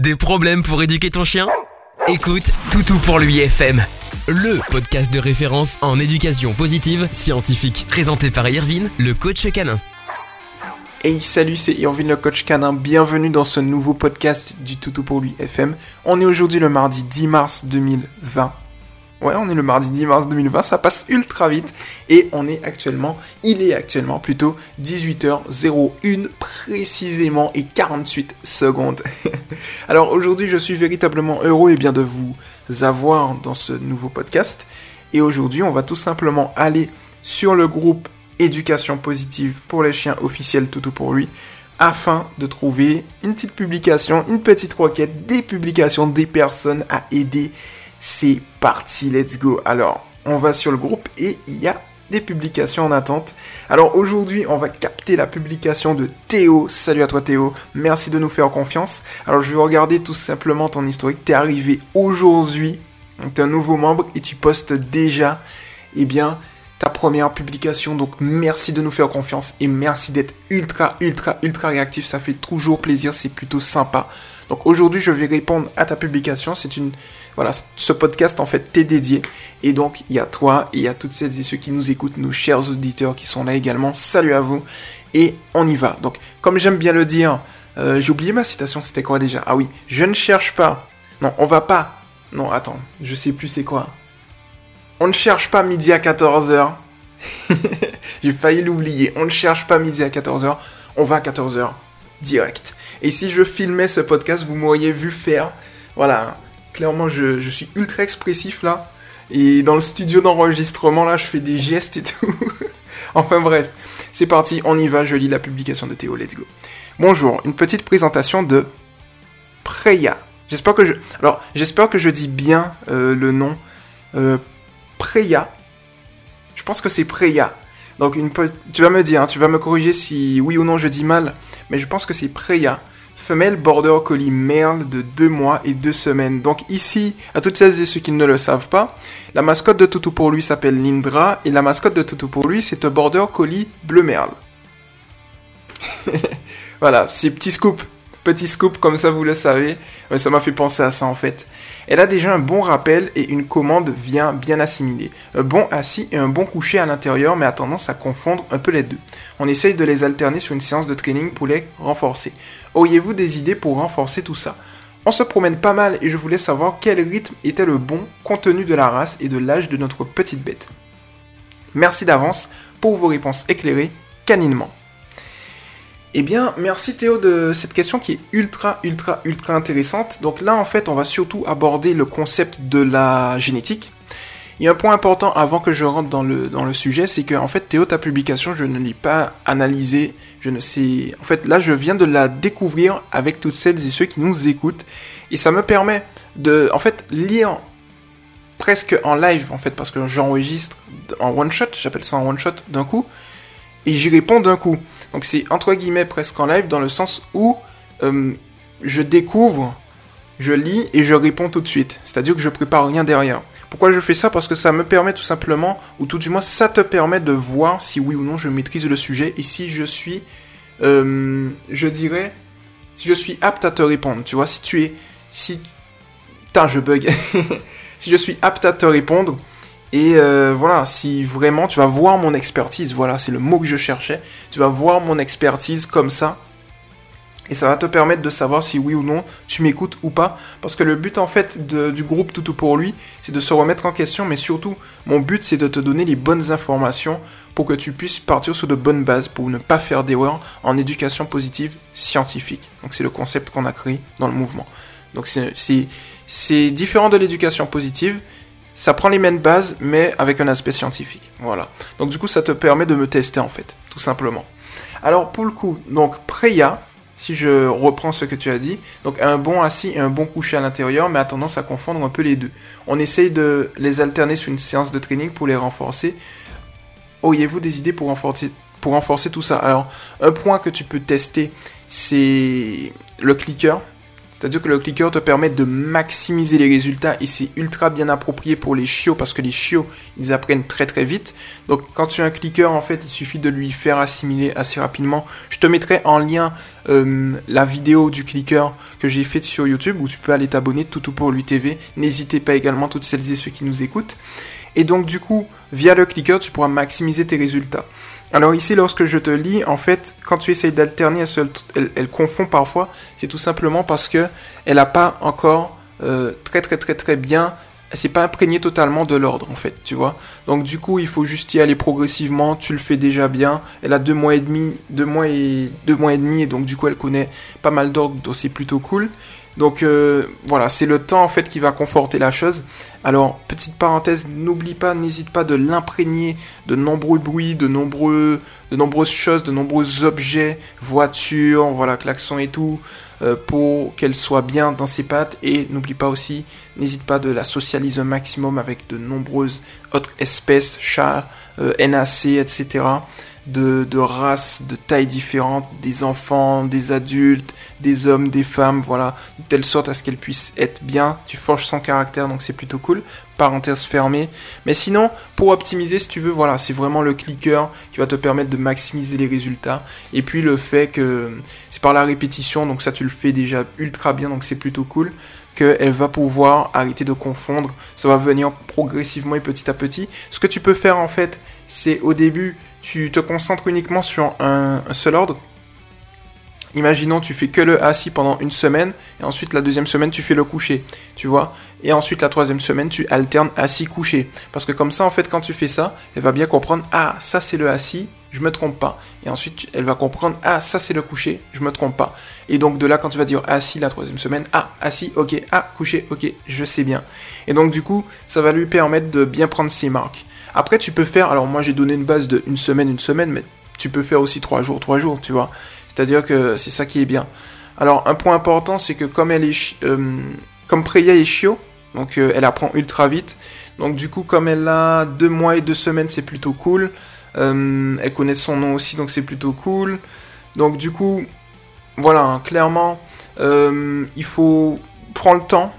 Des problèmes pour éduquer ton chien? Écoute Toutou pour lui FM, le podcast de référence en éducation positive scientifique, présenté par Irvine, le coach canin. Hey salut, c'est Irvine le coach canin, bienvenue dans ce nouveau podcast du Toutou pour lui FM. On est aujourd'hui le mardi 10 mars 2020 Ouais, on est le mardi 10 mars 2020, ça passe ultra vite et on est actuellement, il est actuellement plutôt 18h01 précisément et 48 secondes. Alors aujourd'hui, je suis véritablement heureux et bien de vous avoir dans ce nouveau podcast et aujourd'hui, on va tout simplement aller sur le groupe éducation positive pour les chiens officiels Toutou pour lui afin de trouver une petite publication, une petite requête, des publications des personnes à aider c'est parti, let's go. Alors, on va sur le groupe et il y a des publications en attente. Alors aujourd'hui, on va capter la publication de Théo. Salut à toi Théo, merci de nous faire confiance. Alors je vais regarder tout simplement ton historique. T'es arrivé aujourd'hui, donc t'es un nouveau membre et tu postes déjà, eh bien, ta première publication. Donc merci de nous faire confiance et merci d'être ultra, ultra, ultra réactif. Ça fait toujours plaisir, c'est plutôt sympa. Donc aujourd'hui, je vais répondre à ta publication. C'est une voilà, ce podcast en fait t'est dédié. Et donc il y a toi et il y a toutes celles et ceux qui nous écoutent, nos chers auditeurs qui sont là également. Salut à vous et on y va. Donc comme j'aime bien le dire, euh, j'ai oublié ma citation, c'était quoi déjà? Ah oui, je ne cherche pas. Non, on va pas. Non, attends, je sais plus c'est quoi. On ne cherche pas midi à 14h. j'ai failli l'oublier. On ne cherche pas midi à 14h. On va à 14h direct. Et si je filmais ce podcast, vous m'auriez vu faire, voilà, clairement je, suis ultra expressif là. Et dans le studio d'enregistrement là, je fais des gestes et tout. enfin bref, c'est parti, on y va, je lis la publication de Théo, let's go. Bonjour, une petite présentation de Preya. J'espère que je... Alors, j'espère que je dis bien euh, le nom. Euh, Preya. Je pense que c'est Preya. Donc, une... tu vas me dire, hein, tu vas me corriger si oui ou non je dis mal. Mais je pense que c'est Preya femelle border collie merle de 2 mois et 2 semaines. Donc ici, à toutes celles et ceux qui ne le savent pas, la mascotte de Toutou pour lui s'appelle Lindra et la mascotte de Toutou pour lui c'est un border collie bleu merle. voilà, c'est petit scoop. Petit scoop, comme ça vous le savez. Ça m'a fait penser à ça en fait. Elle a déjà un bon rappel et une commande vient bien assimilée. Un bon assis et un bon couché à l'intérieur, mais a tendance à confondre un peu les deux. On essaye de les alterner sur une séance de training pour les renforcer. Auriez-vous des idées pour renforcer tout ça? On se promène pas mal et je voulais savoir quel rythme était le bon compte tenu de la race et de l'âge de notre petite bête. Merci d'avance pour vos réponses éclairées caninement. Eh bien, merci Théo de cette question qui est ultra, ultra, ultra intéressante. Donc là, en fait, on va surtout aborder le concept de la génétique. Il y a un point important avant que je rentre dans le, dans le sujet, c'est que, en fait, Théo, ta publication, je ne l'ai pas analysée, je ne sais... En fait, là, je viens de la découvrir avec toutes celles et ceux qui nous écoutent. Et ça me permet de, en fait, lire presque en live, en fait, parce que j'enregistre en one shot, j'appelle ça en one shot d'un coup, et j'y réponds d'un coup. Donc c'est entre guillemets presque en live dans le sens où euh, je découvre, je lis et je réponds tout de suite. C'est-à-dire que je prépare rien derrière. Pourquoi je fais ça? Parce que ça me permet tout simplement, ou tout du moins ça te permet de voir si oui ou non je maîtrise le sujet et si je suis, euh, je dirais, si je suis apte à te répondre. Tu vois, si tu es, si, putain je bug, si je suis apte à te répondre, et euh, voilà, si vraiment tu vas voir mon expertise, voilà, c'est le mot que je cherchais, tu vas voir mon expertise comme ça. Et ça va te permettre de savoir si oui ou non tu m'écoutes ou pas. Parce que le but en fait du groupe Toutou pour lui, c'est de se remettre en question. Mais surtout, mon but c'est de te donner les bonnes informations pour que tu puisses partir sur de bonnes bases pour ne pas faire d'erreurs en éducation positive scientifique. Donc c'est le concept qu'on a créé dans le mouvement. Donc c'est différent de l'éducation positive ça prend les mêmes bases, mais avec un aspect scientifique. Voilà. Donc du coup, ça te permet de me tester en fait, tout simplement. Alors pour le coup, donc Preya, si je reprends ce que tu as dit, donc un bon assis et un bon couché à l'intérieur, mais a tendance à confondre un peu les deux. On essaye de les alterner sur une séance de training pour les renforcer. Auriez-vous des idées pour renforcer, pour renforcer tout ça? Alors, un point que tu peux tester, c'est le clicker. C'est-à-dire que le clicker te permet de maximiser les résultats et c'est ultra bien approprié pour les chiots parce que les chiots, ils apprennent très très vite. Donc quand tu as un clicker, en fait, il suffit de lui faire assimiler assez rapidement. Je te mettrai en lien euh, la vidéo du clicker que j'ai faite sur YouTube où tu peux aller t'abonner tout pour lui TV. N'hésitez pas également toutes celles et ceux qui nous écoutent. Et donc du coup, via le clicker, tu pourras maximiser tes résultats. Alors ici, lorsque je te lis, en fait, quand tu essayes d'alterner, elle, confond parfois. C'est tout simplement parce que elle n'a pas encore euh, très très très très bien elle s'est pas imprégnée totalement de l'ordre en fait, tu vois. Donc du coup, il faut juste y aller progressivement. Tu le fais déjà bien. Elle a deux mois et demi, deux mois et deux mois et demi, et donc du coup, elle connaît pas mal d'ordre, donc c'est plutôt cool. Donc euh, voilà, c'est le temps en fait qui va conforter la chose. Alors, petite parenthèse, n'oublie pas, n'hésite pas de l'imprégner de nombreux bruits, de, nombreux, de nombreuses choses, de nombreux objets, voitures, voilà, klaxons et tout, euh, pour qu'elle soit bien dans ses pattes. Et n'oublie pas aussi, n'hésite pas de la socialiser un maximum avec de nombreuses autres espèces, chats, euh, NAC, etc de, races, de tailles différentes, des enfants, des adultes, des hommes, des femmes, voilà, de telle sorte à ce qu'elles puissent être bien. Tu forges son caractère, donc c'est plutôt cool. Parenthèse fermée. Mais sinon, pour optimiser, si tu veux, voilà, c'est vraiment le clicker qui va te permettre de maximiser les résultats. Et puis le fait que c'est par la répétition, donc ça tu le fais déjà ultra bien, donc c'est plutôt cool qu'elle va pouvoir arrêter de confondre. Ça va venir progressivement et petit à petit. Ce que tu peux faire en fait, c'est au début tu te concentres uniquement sur un, seul ordre. Imaginons, tu fais que le assis pendant une semaine, et ensuite la deuxième semaine, tu fais le coucher, tu vois. Et ensuite la troisième semaine, tu alternes assis-couché. Parce que comme ça, en fait, quand tu fais ça, elle va bien comprendre, ah, ça c'est le assis, je me trompe pas. Et ensuite, elle va comprendre, ah, ça c'est le coucher, je me trompe pas. Et donc de là, quand tu vas dire assis la troisième semaine, ah, assis, ok, ah, couché, ok, je sais bien. Et donc du coup, ça va lui permettre de bien prendre ses marques. Après, tu peux faire, alors moi j'ai donné une base de une semaine, une semaine, mais tu peux faire aussi trois jours, trois jours, tu vois. C'est-à-dire que c'est ça qui est bien. Alors, un point important, c'est que comme elle est, euh, comme Preya est chiot, donc euh, elle apprend ultra vite. Donc du coup, comme elle a deux mois et deux semaines, c'est plutôt cool. Euh, elle connaît son nom aussi, donc c'est plutôt cool. Donc du coup, voilà, hein, clairement, il faut prendre le temps.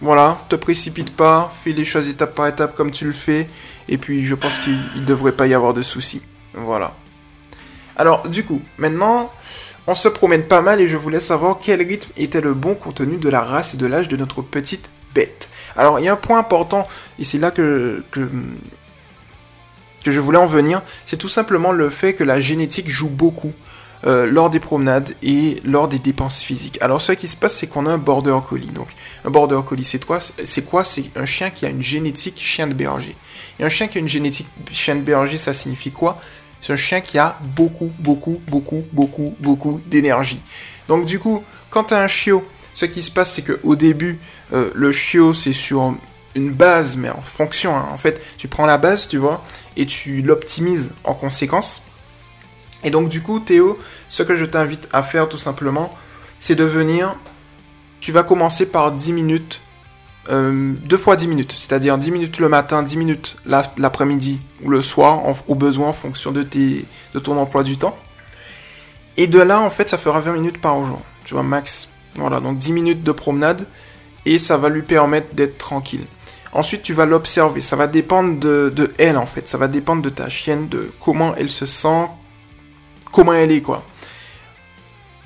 Voilà, te précipite pas, fais les choses étape par étape comme tu le fais. Et puis je pense qu'il ne devrait pas y avoir de soucis. Voilà. Alors du coup, maintenant, on se promène pas mal et je voulais savoir quel rythme était le bon contenu de la race et de l'âge de notre petite bête. Alors il y a un point important, et c'est là que, je voulais en venir, c'est tout simplement le fait que la génétique joue beaucoup. Euh, lors des promenades et lors des dépenses physiques. Alors ce qui se passe, c'est qu'on a un border collie. Donc un border collie, c'est quoi? C'est quoi? C'est un chien qui a une génétique chien de berger. Et un chien qui a une génétique chien de berger, ça signifie quoi? C'est un chien qui a beaucoup, beaucoup, beaucoup, beaucoup, beaucoup d'énergie. Donc du coup, quand tu as un chiot, ce qui se passe, c'est qu'au début, euh, le chiot, c'est sur une base, mais en fonction. Hein. En fait, tu prends la base, tu vois, et tu l'optimises en conséquence. Et donc du coup, Théo, ce que je t'invite à faire tout simplement, c'est de venir, tu vas commencer par 10 minutes, euh, deux fois 10 minutes, c'est-à-dire 10 minutes le matin, 10 minutes l'après-midi ou le soir, au besoin en fonction de, tes, de ton emploi du temps. Et de là, en fait, ça fera 20 minutes par jour, tu vois, max. Voilà, donc 10 minutes de promenade, et ça va lui permettre d'être tranquille. Ensuite, tu vas l'observer. Ça va dépendre de, de, elle, en fait. Ça va dépendre de ta chienne, de comment elle se sent, comment elle est, quoi.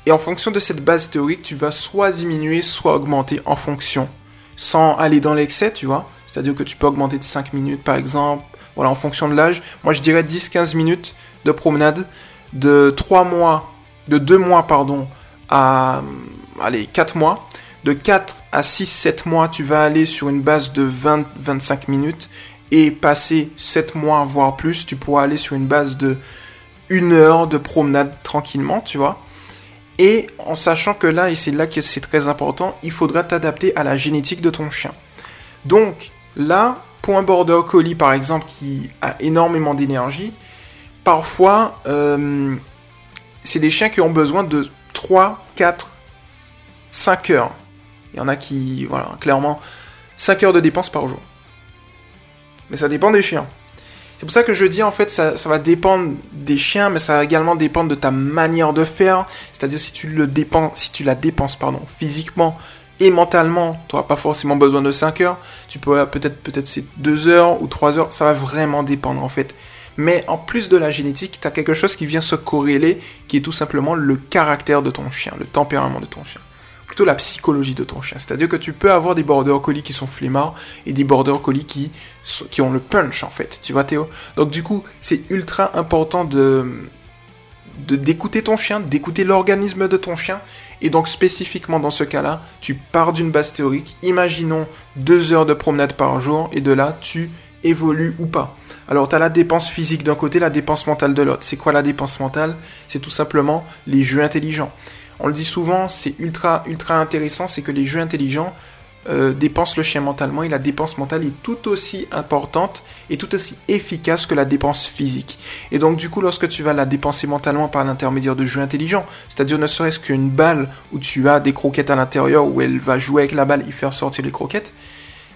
Et en fonction de cette base théorique, tu vas soit diminuer, soit augmenter en fonction, sans aller dans l'excès, tu vois. C'est-à-dire que tu peux augmenter de 5 minutes, par exemple, voilà, en fonction de l'âge. Moi, je dirais 10-15 minutes de promenade, de 3 mois, de 2 mois, pardon, à, allez, 4 mois. De 4 à 6-7 mois, tu vas aller sur une base de 20-25 minutes. Et passer 7 mois, voire plus, tu pourras aller sur une base de une heure de promenade tranquillement, tu vois. Et en sachant que là, et c'est là que c'est très important, il faudra t'adapter à la génétique de ton chien. Donc là, pour un border collie par exemple qui a énormément d'énergie, parfois euh, c'est des chiens qui ont besoin de 3, 4, 5 heures. Il y en a qui, voilà, clairement, 5 heures de dépenses par jour. Mais ça dépend des chiens. C'est pour ça que je dis en fait ça, va dépendre des chiens, mais ça va également dépendre de ta manière de faire. C'est-à-dire si tu le dépenses, si tu la dépenses pardon, physiquement Et mentalement, tu n'auras pas forcément besoin de 5 heures. Tu peux peut-être peut-être c'est 2 heures ou 3 heures. Ça va vraiment dépendre en fait. Mais en plus de la génétique, tu as quelque chose qui vient se corréler, qui est tout simplement le caractère de ton chien, le tempérament de ton chien. La psychologie de ton chien. C'est-à-dire que tu peux avoir des border collies qui sont flemmards et des border collies qui, qui ont le punch en fait. Tu vois Théo? Donc du coup, c'est ultra important de d'écouter ton chien, d'écouter l'organisme de ton chien. Et donc spécifiquement dans ce cas-là, tu pars d'une base théorique. Imaginons deux heures de promenade par jour et de là, tu évolues ou pas. Alors, tu as la dépense physique d'un côté, la dépense mentale de l'autre. C'est quoi la dépense mentale? C'est tout simplement les jeux intelligents. On le dit souvent, c'est ultra, ultra intéressant, c'est que les jeux intelligents euh, dépensent le chien mentalement et la dépense mentale est tout aussi importante et tout aussi efficace que la dépense physique. Et donc, du coup, lorsque tu vas la dépenser mentalement par l'intermédiaire de jeux intelligents, c'est-à-dire ne serait-ce qu'une balle où tu as des croquettes à l'intérieur où elle va jouer avec la balle et faire sortir les croquettes,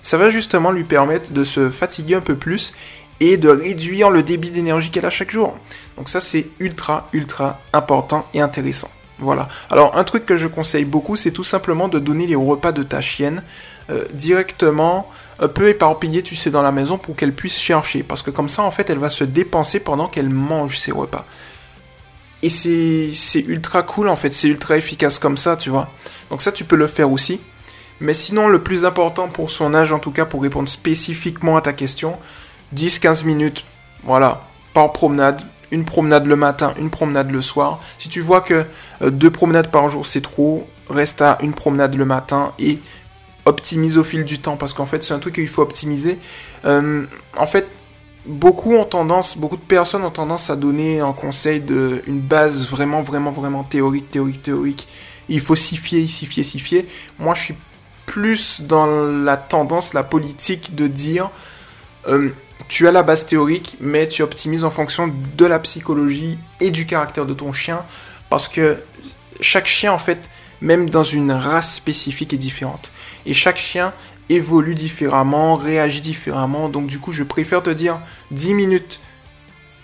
ça va justement lui permettre de se fatiguer un peu plus et de réduire le débit d'énergie qu'elle a chaque jour. Donc ça c'est ultra ultra important et intéressant. Voilà. Alors un truc que je conseille beaucoup, c'est tout simplement de donner les repas de ta chienne euh, directement, un peu éparpillé, tu sais, dans la maison pour qu'elle puisse chercher. Parce que comme ça, en fait, elle va se dépenser pendant qu'elle mange ses repas. Et c'est ultra cool, en fait, c'est ultra efficace comme ça, tu vois. Donc ça, tu peux le faire aussi. Mais sinon, le plus important pour son âge, en tout cas, pour répondre spécifiquement à ta question, 10-15 minutes, voilà, par promenade, une promenade le matin, une promenade le soir. Si tu vois que euh, deux promenades par jour c'est trop, reste à une promenade le matin et optimise au fil du temps parce qu'en fait c'est un truc qu'il faut optimiser. Euh, en fait, beaucoup ont tendance, beaucoup de personnes ont tendance à donner un conseil de une base vraiment vraiment vraiment théorique, théorique, théorique. Il faut s'y fier, s'y fier, s'y fier. Moi je suis plus dans la tendance, la politique de dire euh, tu as la base théorique, mais tu optimises en fonction de la psychologie et du caractère de ton chien, parce que chaque chien, en fait, même dans une race spécifique, est différente. Et chaque chien évolue différemment, réagit différemment, donc du coup, je préfère te dire 10 minutes,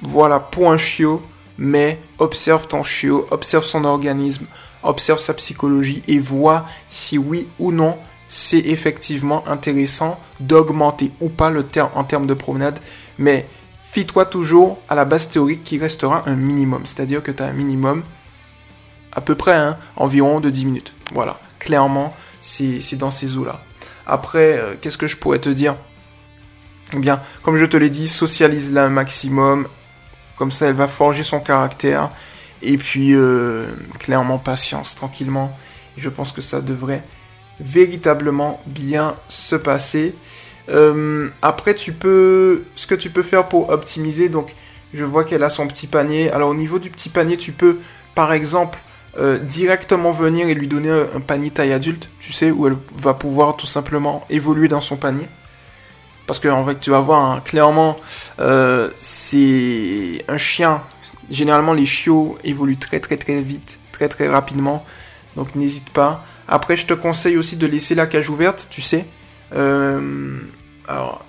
voilà, pour un chiot, mais observe ton chiot, observe son organisme, observe sa psychologie et vois si oui ou non c'est effectivement intéressant d'augmenter ou pas le terme en termes de promenade, mais fie-toi toujours à la base théorique qui restera un minimum, c'est-à-dire que tu as un minimum à peu près hein, environ de 10 minutes. Voilà, clairement, c'est dans ces eaux-là. Après, euh, qu'est-ce que je pourrais te dire? Eh bien, comme je te l'ai dit, socialise-la un maximum, comme ça elle va forger son caractère, et puis euh, clairement patience, tranquillement. Je pense que ça devrait véritablement bien se passer. Euh, après, tu peux, ce que tu peux faire pour optimiser, donc je vois qu'elle a son petit panier. Alors au niveau du petit panier, tu peux, par exemple, euh, directement venir et lui donner un panier taille adulte, tu sais, où elle va pouvoir tout simplement évoluer dans son panier. Parce que en fait, tu vas voir, hein, clairement, euh, c'est un chien. Généralement, les chiots évoluent très très très vite, très très rapidement. Donc n'hésite pas. Après, je te conseille aussi de laisser la cage ouverte, tu sais. Euh, alors.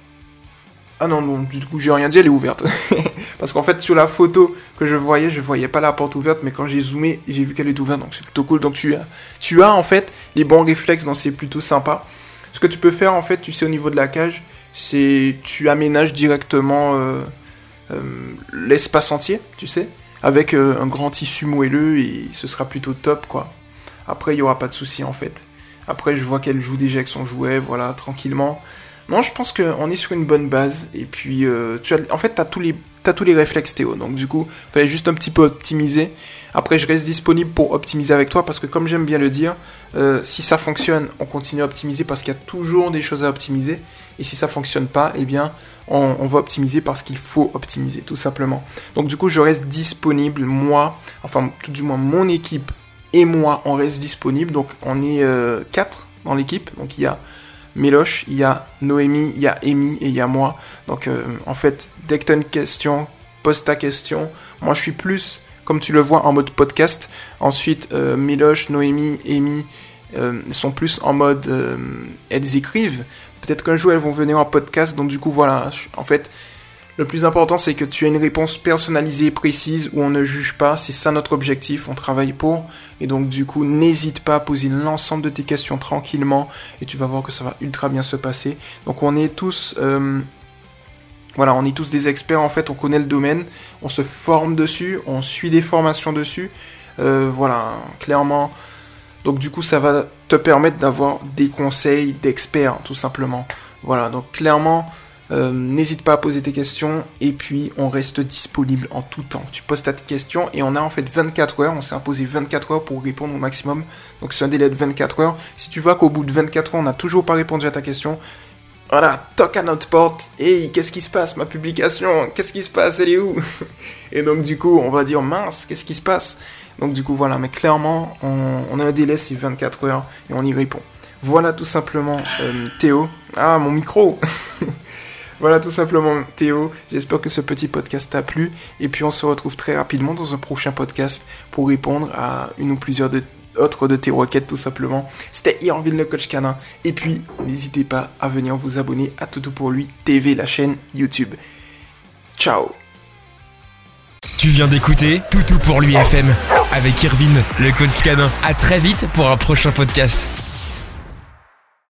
Ah non, non, du coup, j'ai rien dit, elle est ouverte. Parce qu'en fait, sur la photo que je voyais, je voyais pas la porte ouverte, mais quand j'ai zoomé, j'ai vu qu'elle est ouverte, donc c'est plutôt cool. Donc tu as, en fait les bons réflexes, donc c'est plutôt sympa. Ce que tu peux faire, en fait, tu sais, au niveau de la cage, c'est tu aménages directement euh, euh, l'espace entier, tu sais, avec un grand tissu moelleux et ce sera plutôt top, quoi. Après, il n'y aura pas de souci en fait. Après, je vois qu'elle joue déjà avec son jouet, voilà, tranquillement. Non, je pense qu'on est sur une bonne base. Et puis, euh, tu as, en fait, tu as tous les t'as tous les réflexes Théo, donc du coup, fallait juste un petit peu optimiser. Après, je reste disponible pour optimiser avec toi parce que, comme j'aime bien le dire, euh, si ça fonctionne, on continue à optimiser parce qu'il y a toujours des choses à optimiser. Et si ça fonctionne pas, eh bien, on va optimiser parce qu'il faut optimiser, tout simplement. Donc, du coup, je reste disponible, moi, enfin, tout du moins mon équipe et moi, on reste disponible. Donc on est euh, quatre dans l'équipe. Donc il y a Méloche, il y a Noémie, il y a Amy et il y a moi. Donc euh, en fait, dès que tu as une question, pose ta question. Moi je suis plus, comme tu le vois, en mode podcast. Ensuite, euh, Méloche, Noémie, Amy sont plus en mode... elles écrivent. Peut-être qu'un jour elles vont venir en podcast. Donc du coup voilà, en fait Le plus important, c'est que tu aies une réponse personnalisée, précise, où on ne juge pas. C'est ça notre objectif, on travaille pour. Et donc, du coup, n'hésite pas à poser l'ensemble de tes questions tranquillement. Et tu vas voir que ça va ultra bien se passer. Donc, on est tous... Euh, voilà, on est tous des experts en fait, on connaît le domaine, on se forme dessus, on suit des formations dessus. Euh, voilà, clairement. Donc du coup, ça va te permettre d'avoir des conseils d'experts, tout simplement. Voilà, donc clairement, euh, n'hésite pas à poser tes questions et puis on reste disponible en tout temps. Tu poses ta question et on a en fait 24 heures. On s'est imposé 24 heures pour répondre au maximum. Donc c'est un délai de 24 heures. Si tu vois qu'au bout de 24 heures on n'a toujours pas répondu à ta question, voilà, toque à notre porte. Hey, qu'est-ce qui se passe Ma publication, qu'est-ce qui se passe? Elle est où? Et donc du coup, on va dire mince, qu'est-ce qui se passe? Donc du coup, voilà, mais clairement, on, a un délai, c'est 24 heures et on y répond. Voilà tout simplement euh, Théo. Ah, mon micro Voilà tout simplement Théo, j'espère que ce petit podcast t'a plu et puis on se retrouve très rapidement dans un prochain podcast pour répondre à une ou plusieurs autres de tes requêtes tout simplement. C'était Irvine le coach canin et puis n'hésitez pas à venir vous abonner à Toutou pour lui TV la chaîne YouTube. Ciao. Tu viens d'écouter Toutou pour lui FM avec Irvine le coach canin. À très vite pour un prochain podcast.